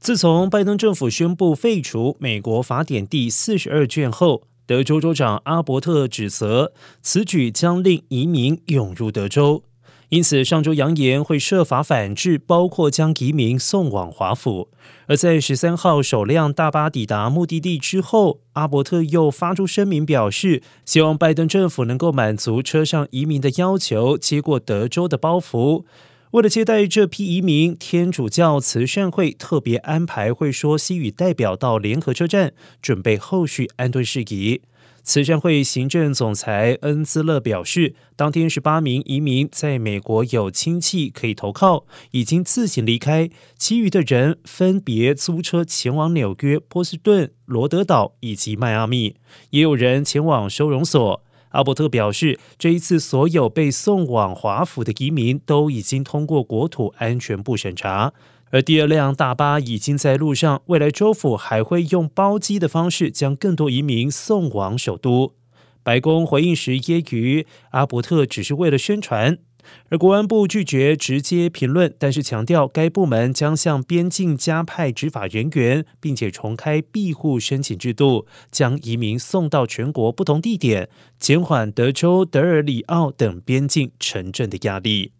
自从拜登政府宣布废除美国法典第四十二卷后，德州州长阿伯特指责此举将令移民涌入德州，因此上周扬言会设法反制，包括将移民送往华府。而在十三号首辆大巴抵达目的地之后，阿伯特又发出声明表示，希望拜登政府能够满足车上移民的要求，接过德州的包袱。为了接待这批移民，天主教慈善会特别安排会说西语代表到联合车站，准备后续安顿事宜。慈善会行政总裁恩兹勒表示，当天十八名移民在美国有亲戚可以投靠，已经自行离开，其余的人分别租车前往纽约、波士顿、罗德岛以及迈阿密，也有人前往收容所。阿伯特表示，这一次所有被送往华府的移民都已经通过国土安全部审查，而第二辆大巴已经在路上。未来州府还会用包机的方式将更多移民送往首都。白宫回应时揶揄阿伯特只是为了宣传。而国安部拒绝直接评论，但是强调该部门将向边境加派执法人员，并且重开庇护申请制度，将移民送到全国不同地点，减缓德州、德尔里奥等边境城镇的压力。